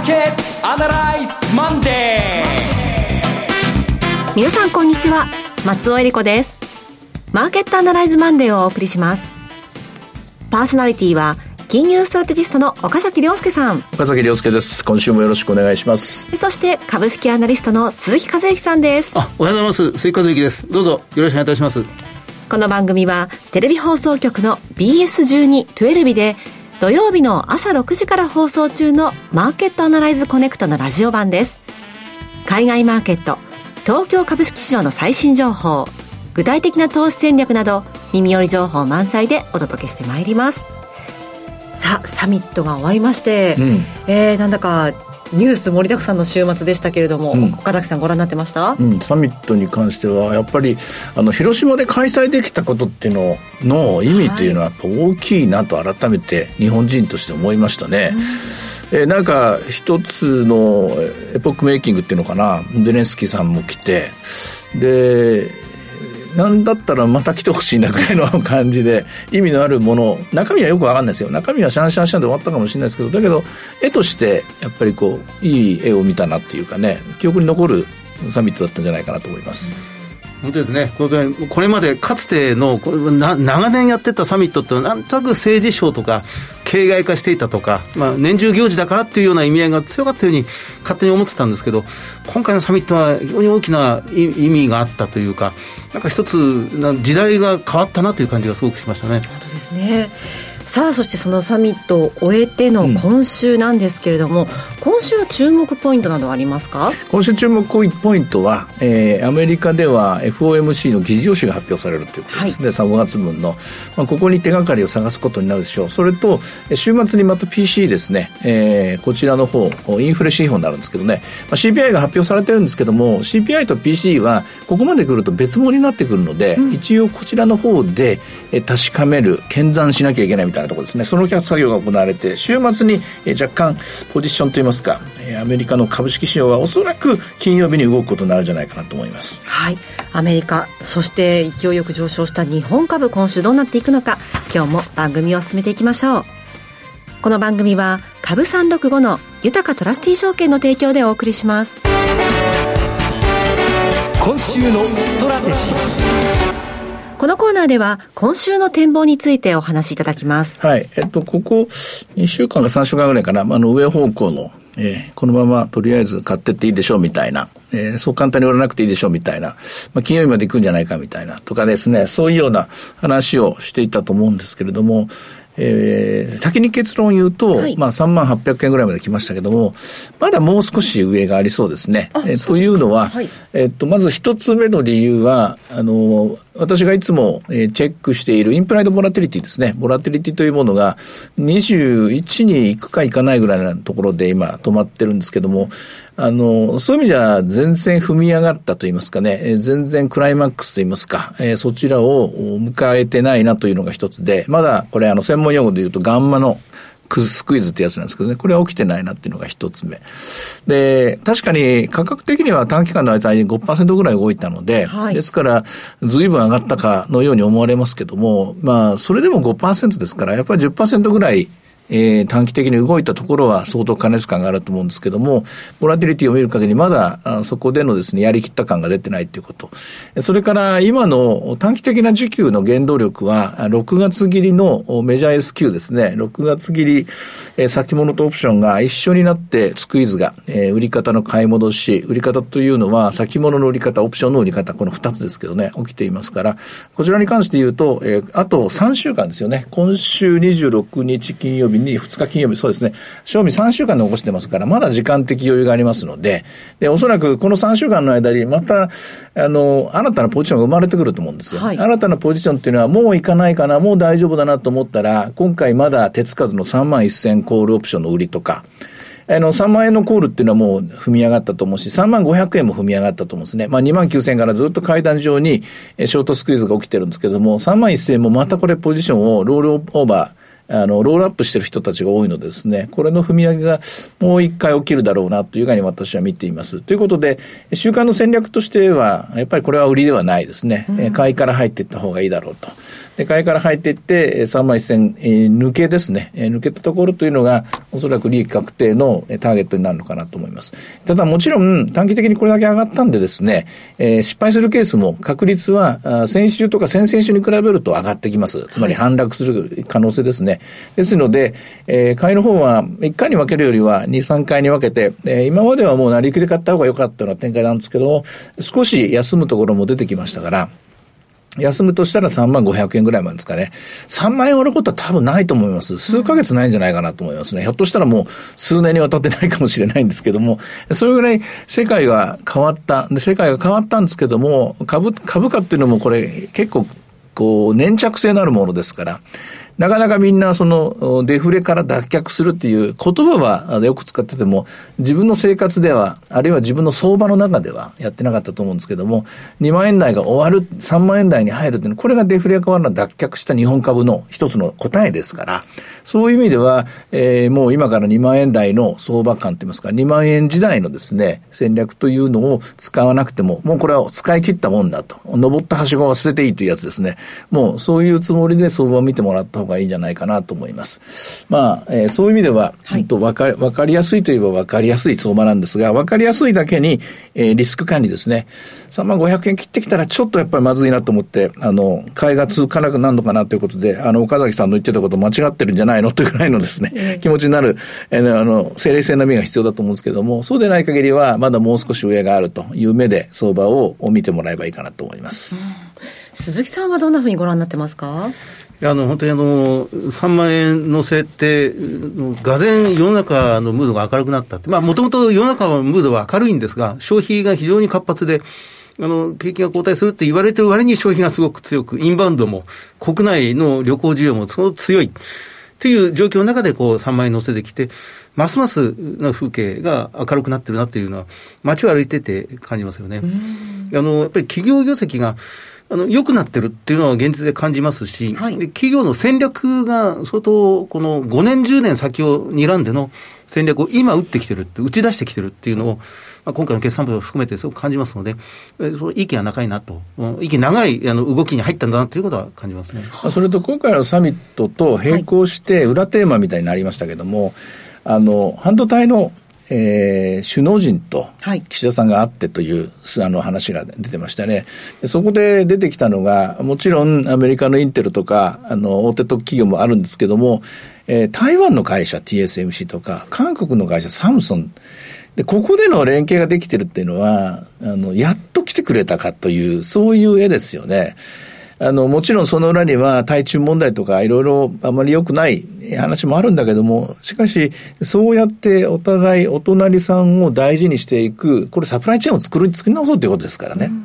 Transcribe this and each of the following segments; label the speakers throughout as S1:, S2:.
S1: ーケットアナライズマンデー
S2: 皆さんこんにちは。松尾英里子です。マーケットアナライズマンデーをお送りします。パーソナリティは金融ストラテジストの岡崎良介さん。
S3: 岡崎良介です。今週もよろしくお願いします。
S2: そして株式アナリストの鈴木一之さんです。
S4: あおはようございます。鈴木一之です。どうぞよろしくお願いいたします。
S2: この番組はテレビ放送局の BS12-12 で土曜日の朝6時から放送中のマーケットアナライズコネクトのラジオ版です。海外マーケット東京株式市場の最新情報具体的な投資戦略など耳寄り情報満載でお届けしてまいります。さあサミットが終わりまして、うん、えー、なんだかニュース盛りだくさんの週末でしたけれども、うん、岡崎さんご覧になってました、
S3: うん、サミットに関してはやっぱりあの広島で開催できたことっていうのの意味というのはやっぱ大きいなと改めて日本人として思いましたね。うん、えなんか一つのエポックメイキングっていうのかな。ゼレンスキーさんも来てでなんだったらまた来てほしいなぐらいの感じで、意味のあるもの、中身はよくわかんないですよ。中身はシャンシャンシャンで終わったかもしれないですけど、だけど、絵として、やっぱりこう、いい絵を見たなっていうかね、記憶に残るサミットだったんじゃないかなと思います。
S4: 本当ですね、これこれまでかつてのこれ長年やってたサミットってなんとなく政治賞とか形骸化していたとか、まあ、年中行事だからっていうような意味合いが強かったように勝手に思ってたんですけど今回のサミットは非常に大きな意味があったというかなんか一つ時代が変わったなという感じがすごくしましたね。
S2: 本当ですねさあそしてそのサミットを終えての今週なんですけれども、うん、今週は注目ポイントなどありますか？
S3: 今週注目ポイントは、えー、アメリカでは FOMC の議事要旨が発表されるということですね、はい、3月分の、まあ、ここに手がかりを探すことになるでしょう。それと週末にまた PC ですね、えー、こちらの方インフレ指標になるんですけどね、まあ、CPI が発表されてるんですけども CPI と PC はここまで来ると別物になってくるので、うん、一応こちらの方で確かめる検算しなきゃいけないみたいなたいなところですね。その作業が行われて、週末に若干ポジションといいますか、アメリカの株式市場はおそらく金曜日に動くことになるんじゃないかなと思います。
S2: はい。アメリカ、そして勢いよく上昇した日本株、今週どうなっていくのか、今日も番組を進めていきましょう。この番組は、株365の豊かトラスティー証券の提供でお送りします。
S1: 今週のストラテジー。
S2: このコーナーでは今週の展望についてお話しいただきます。
S3: はい。えっと、ここ2週間か3週間ぐらいかな、あの上方向の、えー、このままとりあえず買ってっていいでしょうみたいな、えー、そう簡単に売らなくていいでしょうみたいな、まあ、金曜日まで行くんじゃないかみたいなとかですね、そういうような話をしていたと思うんですけれども、えー、先に結論を言うと、はい、まあ3万800円ぐらいまで来ましたけども、まだもう少し上がありそうですね。えー、というのは、はい、えっと、まず一つ目の理由は、あの、私がいつも、えー、チェックしているインプライドボラテリティですね。ボラテリティというものが21に行くか行かないぐらいなところで今止まってるんですけども、あの、そういう意味じゃ全然踏み上がったと言いますかね、えー、全然クライマックスと言いますか、えー、そちらを迎えてないなというのが一つで、まだこれあの専門用語で言うとガンマのスクイズってやつなんですけどね、これは起きてないなっていうのが一つ目。で、確かに価格的には短期間の間に5%ぐらい動いたので、はい、ですから、随分上がったかのように思われますけども、まあ、それでも5%ですから、やっぱり10%ぐらいえー、短期的に動いたところは相当過熱感があると思うんですけども、ボラティリティを見る限りまだあそこでのですね、やりきった感が出てないということ。それから今の短期的な需給の原動力は、6月切りのメジャー S q ですね、6月切り、えー、先物とオプションが一緒になってスクイーズが、えー、売り方の買い戻し、売り方というのは先物の売り方、オプションの売り方、この2つですけどね、起きていますから、こちらに関して言うと、えー、あと3週間ですよね。今週26日金曜日に2日金曜日、そうですね、賞味3週間残してますから、まだ時間的余裕がありますので、で、おそらくこの3週間の間に、また、あの、新たなポジションが生まれてくると思うんですよ。はい、新たなポジションっていうのは、もういかないかな、もう大丈夫だなと思ったら、今回まだ手つかずの3万1000コールオプションの売りとか、あの、3万円のコールっていうのはもう踏み上がったと思うし、3万500円も踏み上がったと思うんですね。まあ2万9000円からずっと階段上にショートスクイーズが起きてるんですけども、3万1000円もまたこれポジションをロールオーバー、あの、ロールアップしてる人たちが多いのでですね、これの踏み上げがもう一回起きるだろうなというふうに私は見ています。ということで、週間の戦略としては、やっぱりこれは売りではないですね。うん、買いから入っていった方がいいだろうと。で、買いから入っていって、3万1000、えー、抜けですね、えー、抜けたところというのが、おそらく利益確定のターゲットになるのかなと思います。ただもちろん、短期的にこれだけ上がったんでですね、えー、失敗するケースも確率は、先週とか先々週に比べると上がってきます。つまり反落する可能性ですね。ですので、えー、買いの方は、1回に分けるよりは2、3回に分けて、えー、今まではもう成り切り買った方が良かったような展開なんですけど、少し休むところも出てきましたから、休むとしたら3万500円ぐらいまでですかね。3万円割ることは多分ないと思います。数ヶ月ないんじゃないかなと思いますね。ひょっとしたらもう数年にわたってないかもしれないんですけども、それぐらい世界が変わった。で、世界が変わったんですけども、株、株価っていうのもこれ結構こう粘着性のあるものですから、なかなかみんなそのデフレから脱却するっていう言葉はよく使ってても、自分の生活では、あるいは自分の相場の中ではやってなかったと思うんですけども、2万円台が終わる、3万円台に入るっていうのは、これがデフレから脱却した日本株の一つの答えですから、そういう意味では、えー、もう今から2万円台の相場感といいますか、2万円時代のですね、戦略というのを使わなくても、もうこれは使い切ったもんだと。登ったはしごは捨てていいというやつですね。もうそういうつもりで相場を見てもらった方がいいんじゃないかなと思います。まあ、えー、そういう意味では、はい、とわかわかりやすいといえばわかりやすい相場なんですが、わかりやすいだけに、えー、リスク管理ですね。3万500円切ってきたらちょっとやっぱりまずいなと思って、あの、買いが続かなくなるのかなということで、あの、岡崎さんの言ってたこと間違ってるんじゃないのというぐらいのですね、気持ちになる、えー、あの、精霊性な目が必要だと思うんですけども、そうでない限りは、まだもう少し上があるという目で相場を見てもらえばいいかなと思います。うん、
S2: 鈴木さんはどんなふうにご覧になってますか？
S4: あの本当にあの3万円のせって、がぜ世の中のムードが明るくなったって、もともと世の中のムードは明るいんですが、消費が非常に活発で、あの、景気が後退するって言われてる割に消費がすごく強く、インバウンドも、国内の旅行需要もその強い。という状況の中でこう3万円乗せてきて、ますますの風景が明るくなってるなっていうのは、街を歩いてて感じますよね。あの、やっぱり企業業績が、あの、良くなってるっていうのは現実で感じますし、はい、企業の戦略が相当、この5年、10年先を睨んでの戦略を今打ってきてるって、打ち出してきてるっていうのを、まあ、今回の決算部を含めてすごく感じますので、えその息が長いなと、息長いあの動きに入ったんだなということは感じますね。
S3: それと今回のサミットと並行して裏テーマみたいになりましたけども、はい、あの、半導体のえー、首脳陣と岸田さんが会ってという、あの話が出てましたね。そこで出てきたのが、もちろんアメリカのインテルとか、あの、大手特企業もあるんですけども、えー、台湾の会社 TSMC とか、韓国の会社サムソン、で、ここでの連携ができてるっていうのは、あの、やっと来てくれたかという、そういう絵ですよね。あの、もちろんその裏には対中問題とかいろいろあまり良くない話もあるんだけども、しかし、そうやってお互いお隣さんを大事にしていく、これサプライチェーンを作る、作り直そうということですからね。うん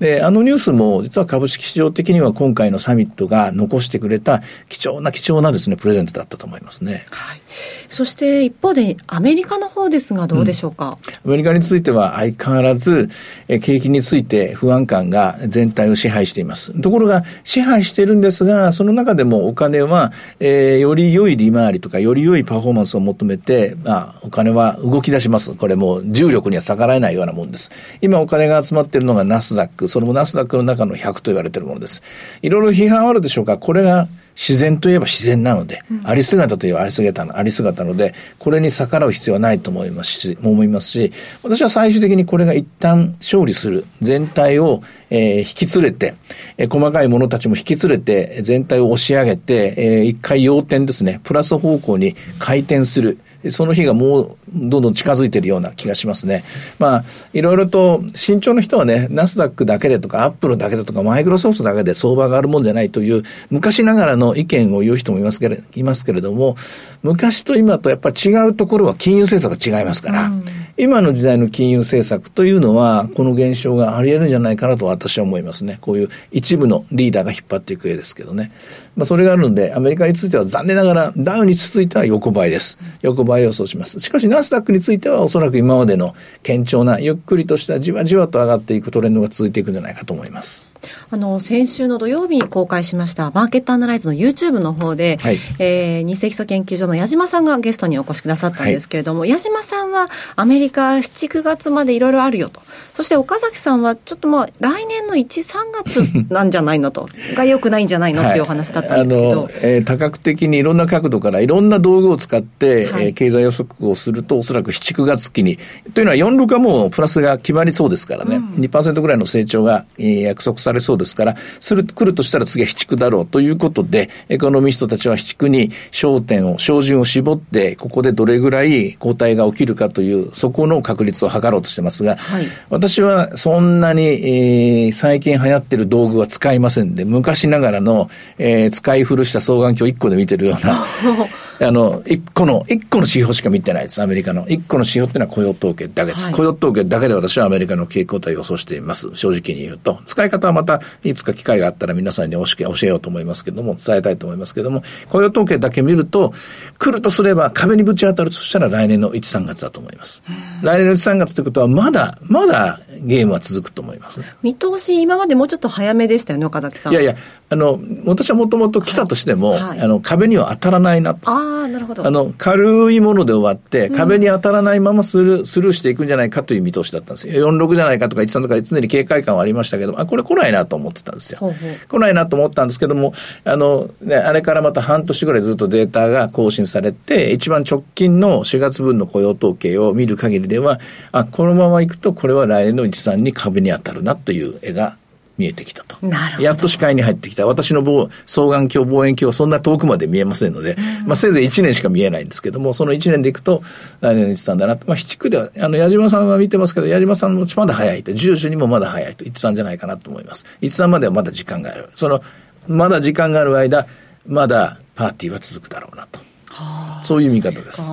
S3: で、あのニュースも実は株式市場的には今回のサミットが残してくれた貴重な貴重なですね、プレゼントだったと思いますね。
S2: はい。そして一方でアメリカの方ですがどうでしょうか、
S3: うん、アメリカについては相変わらず、え景気について不安感が全体を支配しています。ところが支配しているんですが、その中でもお金は、えー、より良い利回りとかより良いパフォーマンスを求めて、まあ、お金は動き出します。これも重力には逆らえないようなもんです。今お金が集まっているのがナスダック、それもナスダックの中の100と言われているものです。いろいろ批判あるでしょうか。これが自然といえば自然なので、うん、あり姿といえばあり姿の、あり姿ので、これに逆らう必要はないと思いますし、思いますし、私は最終的にこれが一旦勝利する全体を、えー、引き連れて、えー、細かい者たちも引き連れて、全体を押し上げて、えー、一回要点ですね、プラス方向に回転する。その日がもうどんどん近づいてるような気がしますね。まあ、いろいろと慎重な人はね、ナスダックだけでとか、アップルだけでとか、マイクロソフトだけで相場があるもんじゃないという、昔ながらの意見を言う人もいますけれいますけれども、昔と今とやっぱり違うところは金融政策が違いますから、うん、今の時代の金融政策というのは、この現象があり得るんじゃないかなと私は思いますね。こういう一部のリーダーが引っ張っていく絵ですけどね。まあ、それがあるので、アメリカについては残念ながら、ダウに続いては横ばいです。横ばい予想します。しかし、ナスダックについてはおそらく今までの堅調な、ゆっくりとしたじわじわと上がっていくトレンドが続いていくんじゃないかと思います。
S2: あの、先週の土曜日に公開しました、マーケットアナライズの YouTube の方で、はい、えー、日清基礎研究所の矢島さんがゲストにお越しくださったんですけれども、はい、矢島さんはアメリカ7、9月までいろいろあるよと。そして岡崎さんは、ちょっとまあ、来年の1、3月なんじゃないのと、が良くないんじゃないのっていうお話だったんですけど。はい、
S3: えー、多角的にいろんな角度からいろんな道具を使って、はい、えー、経済予測をすると、おそらく7、9月期に。というのは、46はもうプラスが決まりそうですからね、うん、2%ぐらいの成長が、えー、約束されそうですから、する、来るとしたら次は7、9だろうということで、エコノミストたちは7、9に焦点を、照準を絞って、ここでどれぐらい後退が起きるかという、そこの確率を測ろうとしてますが、はい、私はそんなに、えー、最近流行ってる道具は使いませんで、昔ながらの、えー、使い古した双眼鏡1個で見てるような、あの、一個の、一個の指標しか見てないです、アメリカの。一個の指標っていうのは雇用統計だけです。はい、雇用統計だけで私はアメリカの傾向と予想しています。正直に言うと。使い方はまた、いつか機会があったら皆さんに教えようと思いますけども、伝えたいと思いますけども、雇用統計だけ見ると、来るとすれば壁にぶち当たるとしたら来年の1、3月だと思います。来年の1、3月ということは、まだ、まだゲームは続くと思いますね。
S2: 見通し、今までもうちょっと早めでしたよね、岡崎さん。
S3: いやいや、あの、私はもともと来たとしても、はいはい、あの、壁には当たらないなと。
S2: ああ、なるほど。
S3: あの、軽いもので終わって、壁に当たらないままスルー、スルーしていくんじゃないかという見通しだったんですよ。46じゃないかとか13とか常に警戒感はありましたけど、あ、これ来ないなと思ってたんですよ。ほうほう来ないなと思ったんですけども、あの、ね、あれからまた半年ぐらいずっとデータが更新されて、一番直近の4月分の雇用統計を見る限りでは、あ、このまま行くと、これは来年の1、3に壁に当たるなという絵が見えてきたと。やっと視界に入ってきた。私の双眼鏡、望遠鏡はそんな遠くまで見えませんので、うん、まあせいぜい1年しか見えないんですけども、その1年でいくと、来年の1、3だなまあ、七区では、あの、矢島さんは見てますけど、矢島さんもまだ早いと、住所にもまだ早いと、1、3じゃないかなと思います。1、3まではまだ時間がある。その、まだ時間がある間、まだパーティーは続くだろうなと。はあ、そういう見方です。です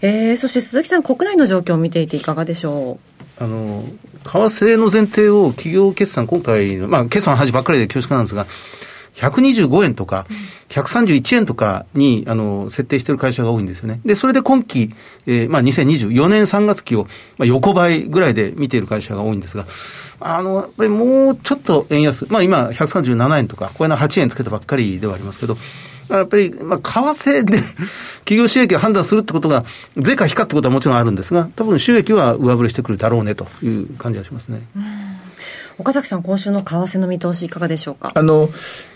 S2: えー、そして鈴木さん、国内の状況を見ていていかがでしょ
S4: う？あの為替の前提を企業決算、今回の、まあ、決算の話ばっかりで恐縮なんですが、125円とか、131円とかに、あの、設定している会社が多いんですよね。で、それで今期、えー、まあ、2024年3月期を、まあ、横ばいぐらいで見ている会社が多いんですが、あの、やっぱりもうちょっと円安、まあ、今、137円とか、これの8円つけたばっかりではありますけど、やっぱり、まあ、為替で 企業収益を判断するってことが、税か非かってことはもちろんあるんですが、多分収益は上振れしてくるだろうねという感じがしますね。
S2: 岡崎さん、今週の為替の見通し、いかがでしょうか？
S3: あの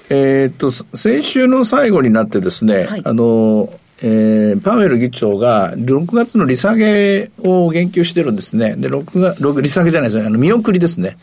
S3: えー、っと先週の最後になってですね、はい、あのえー、パウエル議長が6月の利下げを言及してるんですね。で、6月、利下げじゃないですね。あの、見送りですね。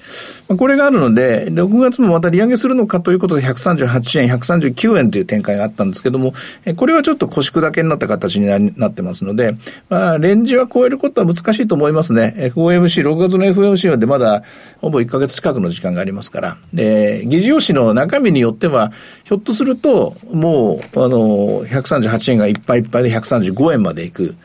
S3: まあこれがあるので、6月もまた利上げするのかということで138円、139円という展開があったんですけども、えこれはちょっと腰砕けになった形になってますので、まあ、レンジは超えることは難しいと思いますね。FOMC、6月の FOMC でまだほぼ1ヶ月近くの時間がありますから。で、議事要旨の中身によっては、ひょっとすると、もう、あの、138円がいっぱいいっぱいで135円までいく。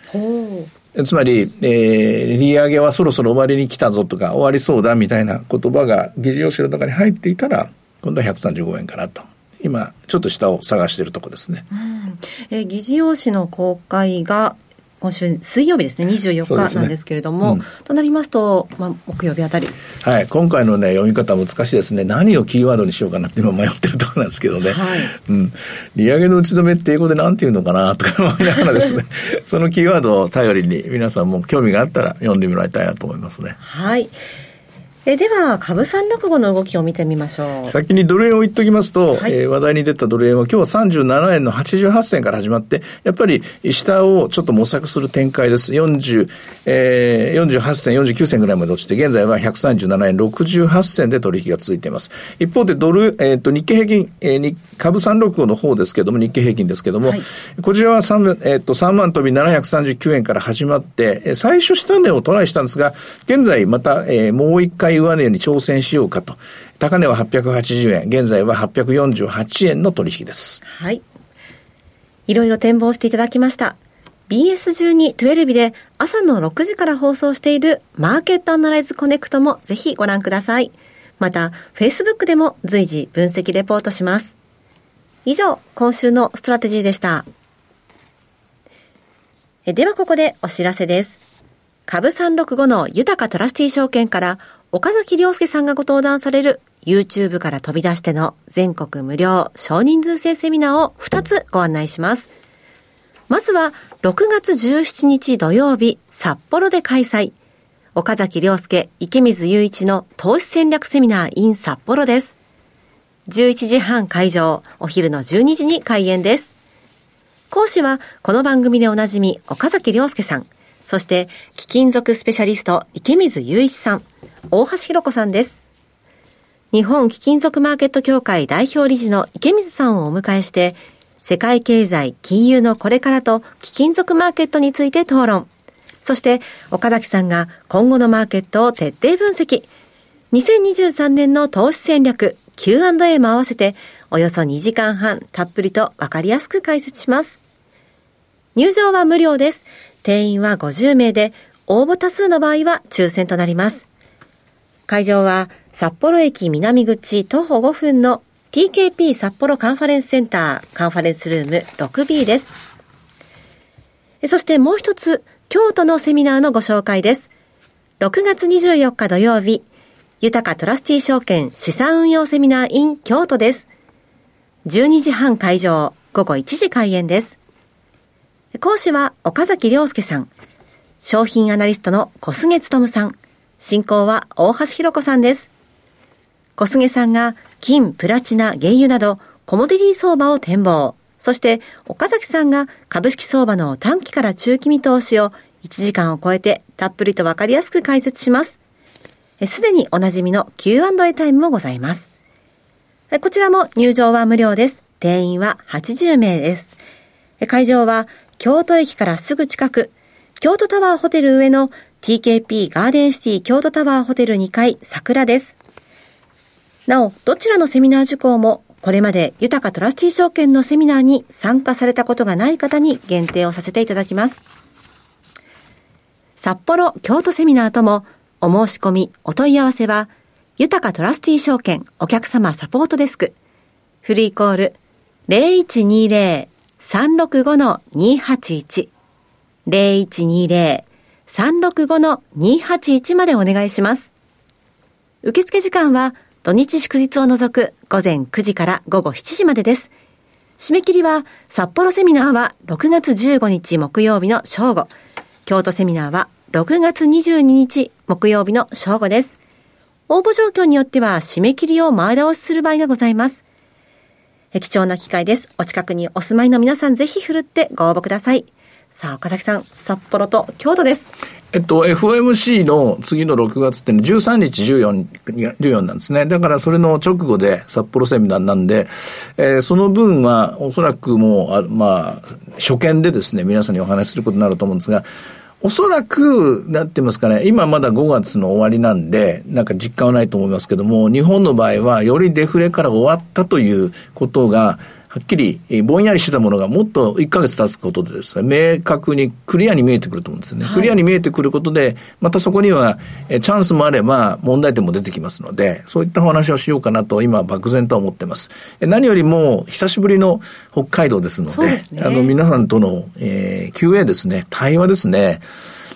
S3: つまり、えー、利上げはそろそろ終わりに来たぞとか、終わりそうだみたいな言葉が議事要旨の中に入っていたら、今度は135円かなと。今、ちょっと下を探しているところですね。
S2: うん、えー、議事要旨の公開が今週水曜日ですね、24日なんですけれども、ねうん、となりますと、まあ、木曜日あたり。
S3: はい、今回のね、読み方難しいですね。何をキーワードにしようかなって今迷ってるところなんですけどね。はい。うん。利上げの打ち止めって英語で何て言うのかなとか思いながらですね、そのキーワードを頼りに皆さんも興味があったら読んでもらいたいなと思いますね。
S2: はい。えでは、株365の動きを見てみましょう。
S3: 先にドル円を言っときますと、はい、えー、話題に出たドル円は今日は37円の88銭から始まって、やっぱり下をちょっと模索する展開です。40、えー、48銭、49銭ぐらいまで落ちて、現在は137円68銭で取引が続いています。一方でドル、えっ、ー、と、日経平均、えー、株365の方ですけども、日経平均ですけども、はい、こちらは3、えっ、ー、と、3万飛び739円から始まって、最初下値をトライしたんですが、現在また、えー、もう一回上値に挑戦しようかと。高値は880円、現在は848円の取引です。
S2: はい。いろいろ展望していただきました。BS12-12 で朝の6時から放送しているマーケットアナライズコネクトもぜひご覧ください。また、Facebook でも随時分析レポートします。以上、今週のストラテジーでした。ではここでお知らせです。株365の豊かトラスティ証券から岡崎良介さんがご登壇される YouTube から飛び出しての全国無料少人数制セミナーを2つご案内します。まずは6月17日土曜日札幌で開催。岡崎良介、池水雄一の投資戦略セミナー in 札幌です。11時半会場、お昼の12時に開演です。講師は、この番組でおなじみ、岡崎良介さん、そして、貴金属スペシャリスト、池水雄一さん、大橋弘子さんです。日本貴金属マーケット協会代表理事の池水さんをお迎えして、世界経済、金融のこれからと貴金属マーケットについて討論。そして、岡崎さんが今後のマーケットを徹底分析。2023年の投資戦略、Q&A も合わせて、およそ2時間半、たっぷりとわかりやすく解説します。入場は無料です。定員は50名で、応募多数の場合は抽選となります。会場は、札幌駅南口徒歩5分の TKP 札幌カンファレンスセンターカンファレンスルーム 6B です。そしてもう一つ、京都のセミナーのご紹介です。6月24日土曜日、豊かトラスティ証券資産運用セミナー in 京都です。12時半会場、午後1時開演です。講師は岡崎良介さん、商品アナリストの小菅勤さん、進行は大橋弘子さんです。小菅さんが金、プラチナ、原油などコモディティ相場を展望。そして、岡崎さんが株式相場の短期から中期見通しを1時間を超えてたっぷりとわかりやすく解説します。すでにおなじみの Q&A タイムもございます。こちらも入場は無料です。定員は80名です。会場は京都駅からすぐ近く、京都タワーホテル上の TKP ガーデンシティ京都タワーホテル2階桜です。なお、どちらのセミナー受講もこれまで豊かトラスティ証券のセミナーに参加されたことがない方に限定をさせていただきます。札幌、京都セミナーともお申し込み、お問い合わせは、豊かトラスティ証券お客様サポートデスク。フリーコール0120 0120-365-281。0120-365-281までお願いします。受付時間は土日祝日を除く午前9時から午後7時までです。締め切りは札幌セミナーは6月15日木曜日の正午。京都セミナーは6月22日木曜日の正午です。応募状況によっては締め切りを前倒しする場合がございます。貴重な機会です。お近くにお住まいの皆さんぜひ振るってご応募ください。さあ、岡崎さん、札幌と京都です。
S3: えっと、FOMC の次の6月っての13日14、14なんですね。だからそれの直後で札幌セミナーなんで、えー、その分はおそらくもう、あまあ、初見でですね、皆さんにお話しすることになると思うんですが、おそらく、なってますかね、今まだ5月の終わりなんで、なんか実感はないと思いますけども、日本の場合は、よりデフレから終わったということが、はっきり、ぼんやりしてたものがもっと1ヶ月経つことでですね、明確にクリアに見えてくると思うんですよね。はい、クリアに見えてくることで、またそこにはチャンスもあれば問題点も出てきますので、そういったお話をしようかなと今漠然と思ってます。何よりも久しぶりの北海道ですので、でね、あの皆さんとの、えー、QA ですね、対話ですね、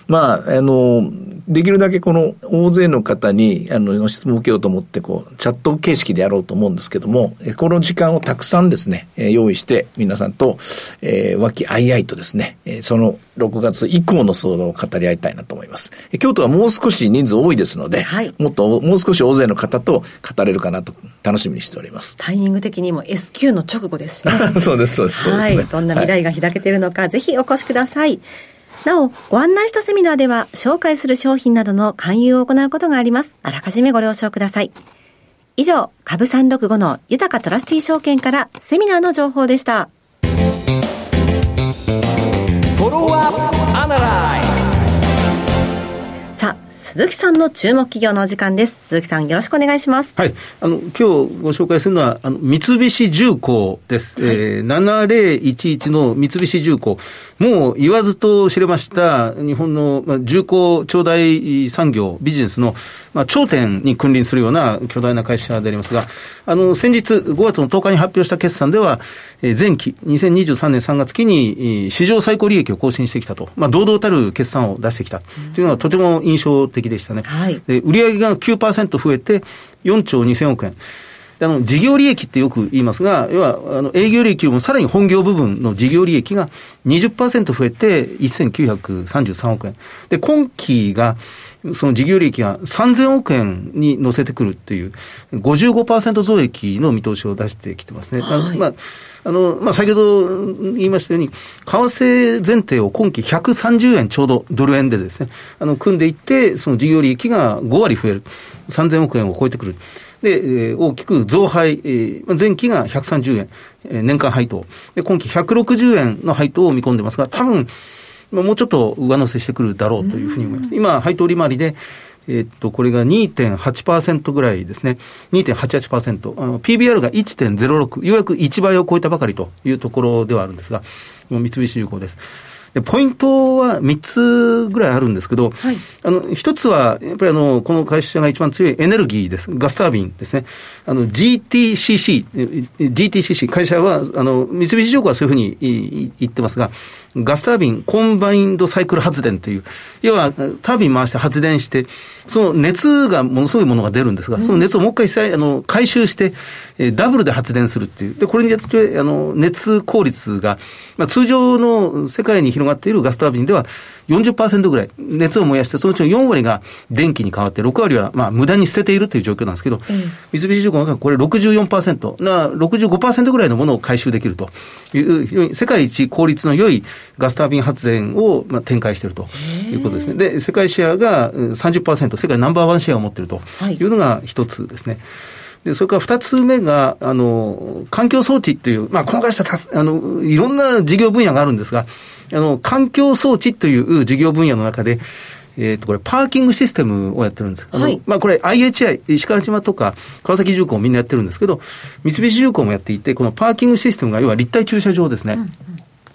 S3: まあ、あの、できるだけこの大勢の方にあの質問を受けようと思ってこうチャット形式でやろうと思うんですけどもこの時間をたくさんですね用意して皆さんと、えー、和気あいあいとですねその6月以降の相談を語り合いたいなと思います。京都はもう少し人数多いですので、はい、もっともう少し大勢の方と語れるかなと楽しみにしております。
S2: タイミング的にも S q の直後ですね。
S3: そうですそうです
S2: はい、どんな未来が開けているのか、はい、ぜひお越しくださいなお、ご案内したセミナーでは、紹介する商品などの勧誘を行うことがあります。あらかじめご了承ください。以上、株365の豊かトラスティ証券からセミナーの情報でした。さあ、鈴木さんの注目企業のお時間です。鈴木さん、よろしくお願いします。
S4: はい。あの、今日ご紹介するのは、あの、三菱重工です。はい、えー、7011の三菱重工。もう言わずと知れました、日本の、まあ、重工長大産業、ビジネスの、まあ、頂点に君臨するような巨大な会社でありますが、あの、先日5月の10日に発表した決算では、えー、前期、2023年3月期に、史上最高利益を更新してきたと、まあ、堂々たる決算を出してきたというのがとても印象的績でしたね。
S2: はい
S4: で売上が9%増えて4兆2000億円。であの、事業利益ってよく言いますが、要は、あの、営業利益よりもさらに本業部分の事業利益が20%増えて1933億円。で、今期が、その事業利益が3000億円に乗せてくるっていう、55%増益の見通しを出してきてますね。あのまあ、あの、まあ、先ほど言いましたように、為替前提を今期130円ちょうどドル円でですね、あの、組んでいって、その事業利益が5割増える。3000億円を超えてくる。で、えー大きく増配、えーまあ前期が130円、えー年間配当。で、今期160円の配当を見込んでますが、多分、まあもうちょっと上乗せしてくるだろうというふうに思います。今、配当利回りで、えーっと、これが2.8%ぐらいですね。2.88%。あの PBR が1.06。ようやく1倍を超えたばかりというところではあるんですが、もう三菱重工です。で、ポイントは3つぐらいあるんですけど、
S2: はい
S4: あの、一つは、やっぱりあの、この会社が一番強いエネルギーです。ガスタービンですね。あの、GTCC、え GTCC、会社は、あの、三菱重工はそういうふうに言ってますが、ガスタービン、コンバインドサイクル発電という、要は、タービン回して発電して、その熱がものすごいものが出るんですが、その熱をもう一回再あの回収して、えーダブルで発電するっていう。で、これによって、あの、熱効率が、まあ、通常の世界に広がっているガスタービンでは40%ぐらい熱を燃やして、そのうちの4割が電気に変わって、6割はまあ無駄に捨てているという状況なんですけど、三菱重工がこれ64%、な65%ぐらいのものを回収できるという、世界一効率の良いガスタービン発電をまあ展開しているということですね。で、世界シェアがうん30%、世界ナンバーワンシェアを持っていると
S2: はい
S4: いうのが一つですね。で、それから二つ目が、あの、環境装置っていう、まあ、この会社たす、あの、いろんな事業分野があるんですが、あの、環境装置という事業分野の中で、えっ、と、これ、パーキングシステムをやってるんです。あの、
S2: はい
S4: まあ、これ、IHI、石川島とか、川崎重工みんなやってるんですけど、三菱重工もやっていて、このパーキングシステムが、要は立体駐車場ですね。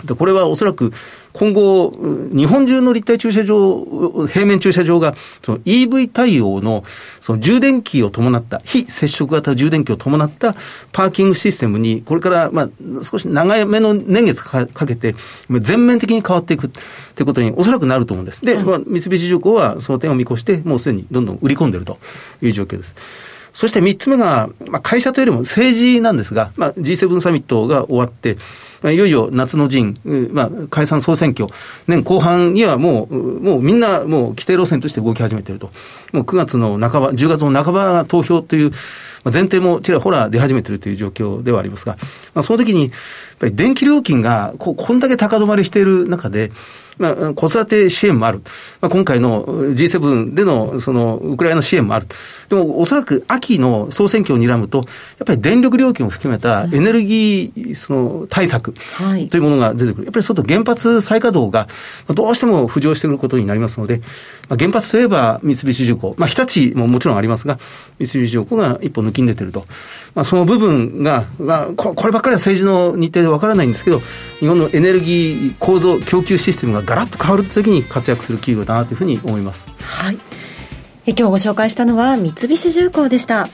S4: でこれはおそらく今後、う日本中の立体駐車場、平面駐車場が、その EV 対応の、その充電器を伴った、非接触型充電器を伴ったパーキングシステムに、これから、まあ、少し長めの年月かかけて、全面的に変わっていくということにおそらくなると思うんです。で、まあ、三菱重工はその点を見越して、もうすでにどんどん売り込んでいるという状況です。そして三つ目が、まあ、会社というよりも政治なんですが、まあ、G7 サミットが終わって、まあ、いよいよ夏の陣、まあ、解散総選挙、年後半にはもう、もうみんなもう規定路線として動き始めていると。もう9月の半ば、10月の半ば投票という、前提もちらほら出始めているという状況ではありますが、まあ、その時に、やっぱり電気料金がここんだけ高止まりしている中で、まあ、子育て支援もある。まあ、今回の G7 でのそのウクライナ支援もある。でもおそらく秋の総選挙を睨むと、やっぱり電力料金を含めたエネルギーその対策
S2: はい
S4: というものが出てくる。やっぱり外原発再稼働がまあどうしても浮上してくることになりますので、まあ、原発といえば三菱重工、まあ、日立ももちろんありますが、三菱重工が一歩抜きん出てると。まあ、その部分が、まあ、ここればっかりは政治の日程でわからないんですけど、日本のエネルギー構造、供給システムがガラッと変わるときに活躍する企業だなというふうに思います。
S2: はい。え今日ご紹介したのは三菱重工でした。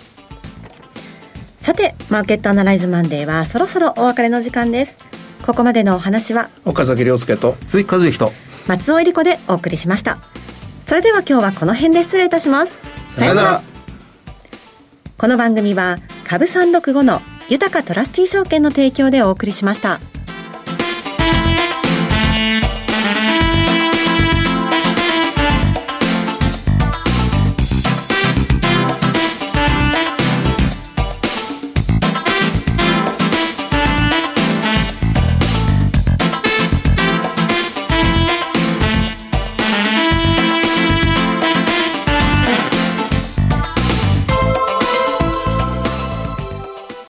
S2: さて、マーケットアナライズマンデーはそろそろお別れの時間です。ここまでのお話は
S3: 岡崎亮介と
S4: 鈴木和之と、
S2: 松尾恵理子でお送りしました。それでは今日はこの辺で失礼いたします。
S4: さよなら。
S2: この番組は株365の豊かトラスティ証券の提供でお送りしました。